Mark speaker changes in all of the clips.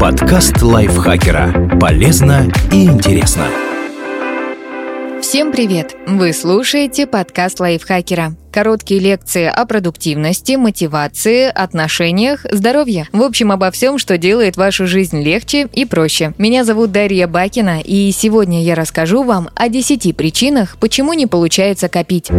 Speaker 1: Подкаст лайфхакера. Полезно и интересно.
Speaker 2: Всем привет! Вы слушаете подкаст лайфхакера. Короткие лекции о продуктивности, мотивации, отношениях, здоровье. В общем, обо всем, что делает вашу жизнь легче и проще. Меня зовут Дарья Бакина, и сегодня я расскажу вам о 10 причинах, почему не получается копить.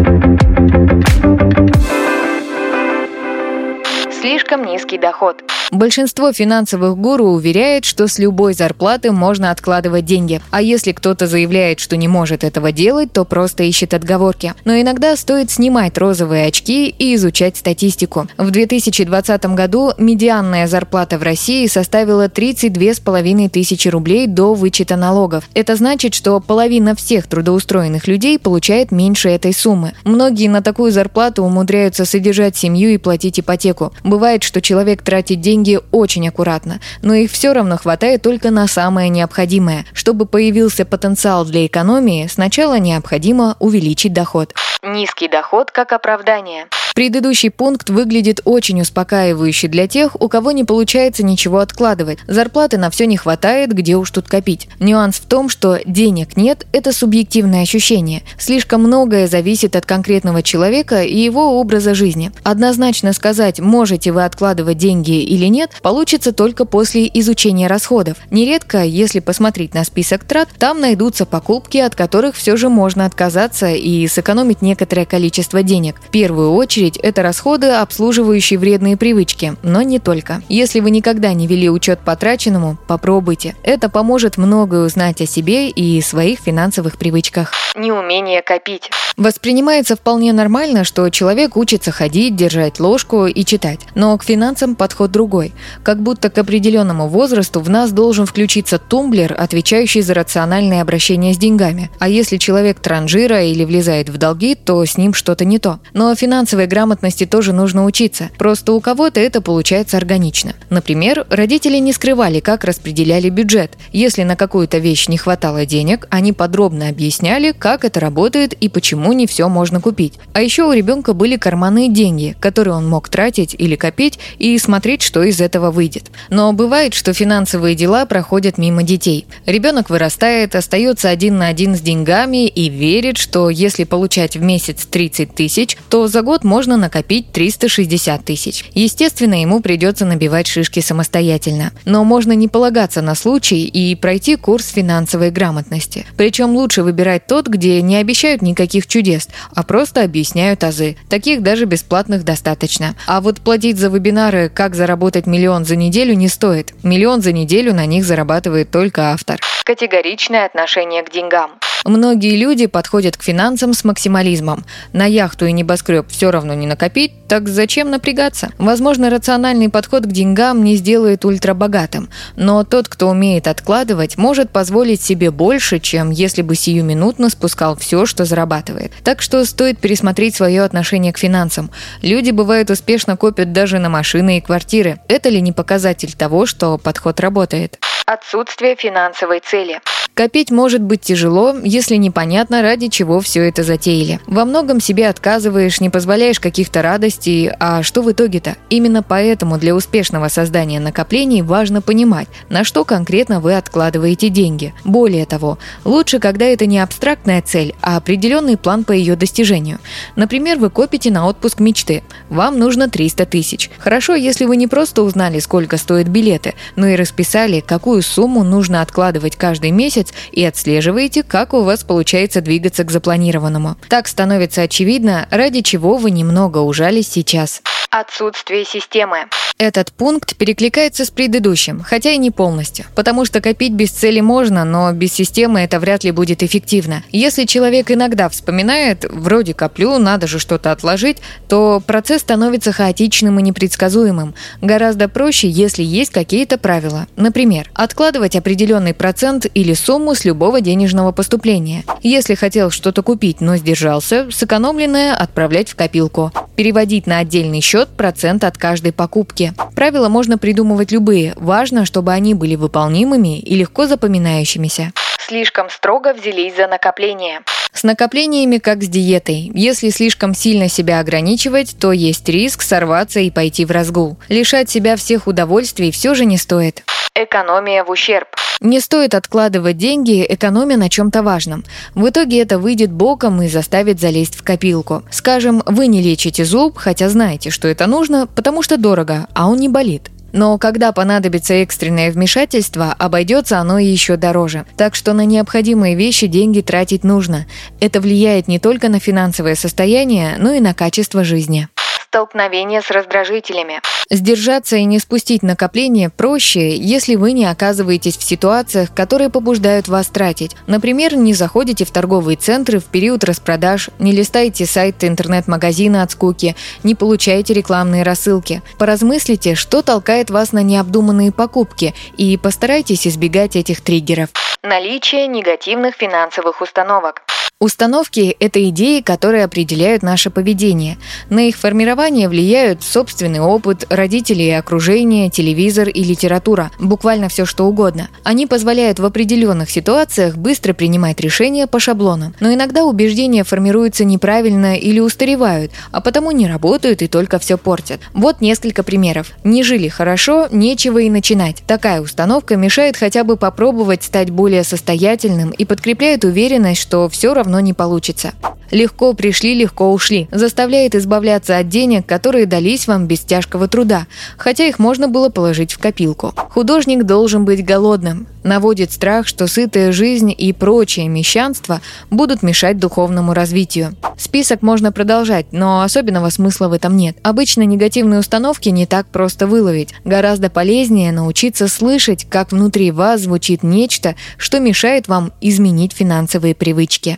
Speaker 2: Слишком низкий доход. Большинство финансовых гуру уверяет, что с любой зарплаты можно откладывать деньги. А если кто-то заявляет, что не может этого делать, то просто ищет отговорки. Но иногда стоит снимать розовые очки и изучать статистику. В 2020 году медианная зарплата в России составила 32,5 тысячи рублей до вычета налогов. Это значит, что половина всех трудоустроенных людей получает меньше этой суммы. Многие на такую зарплату умудряются содержать семью и платить ипотеку. Бывает, что человек тратит деньги очень аккуратно, но их все равно хватает только на самое необходимое. Чтобы появился потенциал для экономии, сначала необходимо увеличить доход. Низкий доход как оправдание. Предыдущий пункт выглядит очень успокаивающе для тех, у кого не получается ничего откладывать. Зарплаты на все не хватает, где уж тут копить. Нюанс в том, что денег нет – это субъективное ощущение. Слишком многое зависит от конкретного человека и его образа жизни. Однозначно сказать, можете вы откладывать деньги или нет, получится только после изучения расходов. Нередко, если посмотреть на список трат, там найдутся покупки, от которых все же можно отказаться и сэкономить некоторое количество денег. В первую очередь очередь, это расходы, обслуживающие вредные привычки, но не только. Если вы никогда не вели учет потраченному, попробуйте. Это поможет многое узнать о себе и своих финансовых привычках. Неумение копить. Воспринимается вполне нормально, что человек учится ходить, держать ложку и читать. Но к финансам подход другой. Как будто к определенному возрасту в нас должен включиться тумблер, отвечающий за рациональное обращение с деньгами. А если человек транжира или влезает в долги, то с ним что-то не то. Но финансовой грамотности тоже нужно учиться. Просто у кого-то это получается органично. Например, родители не скрывали, как распределяли бюджет. Если на какую-то вещь не хватало денег, они подробно объясняли, как это работает и почему не все можно купить. А еще у ребенка были карманные деньги, которые он мог тратить или копить и смотреть, что из этого выйдет. Но бывает, что финансовые дела проходят мимо детей. Ребенок вырастает, остается один на один с деньгами и верит, что если получать в месяц 30 тысяч, то за год можно можно накопить 360 тысяч. Естественно, ему придется набивать шишки самостоятельно. Но можно не полагаться на случай и пройти курс финансовой грамотности. Причем лучше выбирать тот, где не обещают никаких чудес, а просто объясняют азы. Таких даже бесплатных достаточно. А вот платить за вебинары «Как заработать миллион за неделю» не стоит. Миллион за неделю на них зарабатывает только автор. Категоричное отношение к деньгам. Многие люди подходят к финансам с максимализмом. На яхту и небоскреб все равно не накопить, так зачем напрягаться? Возможно, рациональный подход к деньгам не сделает ультрабогатым, но тот, кто умеет откладывать, может позволить себе больше, чем если бы сиюминутно спускал все, что зарабатывает. Так что стоит пересмотреть свое отношение к финансам. Люди, бывают, успешно копят даже на машины и квартиры. Это ли не показатель того, что подход работает? Отсутствие финансовой цели. Копить может быть тяжело, если непонятно, ради чего все это затеяли. Во многом себе отказываешь, не позволяешь каких-то радостей, а что в итоге-то? Именно поэтому для успешного создания накоплений важно понимать, на что конкретно вы откладываете деньги. Более того, лучше, когда это не абстрактная цель, а определенный план по ее достижению. Например, вы копите на отпуск мечты. Вам нужно 300 тысяч. Хорошо, если вы не просто узнали, сколько стоят билеты, но и расписали, какую сумму нужно откладывать каждый месяц месяц и отслеживаете, как у вас получается двигаться к запланированному. Так становится очевидно, ради чего вы немного ужались сейчас. Отсутствие системы. Этот пункт перекликается с предыдущим, хотя и не полностью, потому что копить без цели можно, но без системы это вряд ли будет эффективно. Если человек иногда вспоминает, вроде коплю, надо же что-то отложить, то процесс становится хаотичным и непредсказуемым. Гораздо проще, если есть какие-то правила. Например, откладывать определенный процент или сумму с любого денежного поступления. Если хотел что-то купить, но сдержался, сэкономленное отправлять в копилку. Переводить на отдельный счет процент от каждой покупки. Правила можно придумывать любые, важно, чтобы они были выполнимыми и легко запоминающимися. Слишком строго взялись за накопление. С накоплениями как с диетой. Если слишком сильно себя ограничивать, то есть риск сорваться и пойти в разгул. Лишать себя всех удовольствий все же не стоит. Экономия в ущерб. Не стоит откладывать деньги, экономя на чем-то важном. В итоге это выйдет боком и заставит залезть в копилку. Скажем, вы не лечите зуб, хотя знаете, что это нужно, потому что дорого, а он не болит. Но когда понадобится экстренное вмешательство, обойдется оно еще дороже. Так что на необходимые вещи деньги тратить нужно. Это влияет не только на финансовое состояние, но и на качество жизни столкновение с раздражителями. Сдержаться и не спустить накопление проще, если вы не оказываетесь в ситуациях, которые побуждают вас тратить. Например, не заходите в торговые центры в период распродаж, не листаете сайты интернет-магазина от скуки, не получаете рекламные рассылки. Поразмыслите, что толкает вас на необдуманные покупки, и постарайтесь избегать этих триггеров. Наличие негативных финансовых установок. Установки – это идеи, которые определяют наше поведение. На их формирование влияют собственный опыт, родители и окружение, телевизор и литература, буквально все что угодно. Они позволяют в определенных ситуациях быстро принимать решения по шаблонам. Но иногда убеждения формируются неправильно или устаревают, а потому не работают и только все портят. Вот несколько примеров. Не жили хорошо, нечего и начинать. Такая установка мешает хотя бы попробовать стать более состоятельным и подкрепляет уверенность, что все равно равно не получится. Легко пришли, легко ушли. Заставляет избавляться от денег, которые дались вам без тяжкого труда, хотя их можно было положить в копилку. Художник должен быть голодным. Наводит страх, что сытая жизнь и прочее мещанство будут мешать духовному развитию. Список можно продолжать, но особенного смысла в этом нет. Обычно негативные установки не так просто выловить. Гораздо полезнее научиться слышать, как внутри вас звучит нечто, что мешает вам изменить финансовые привычки.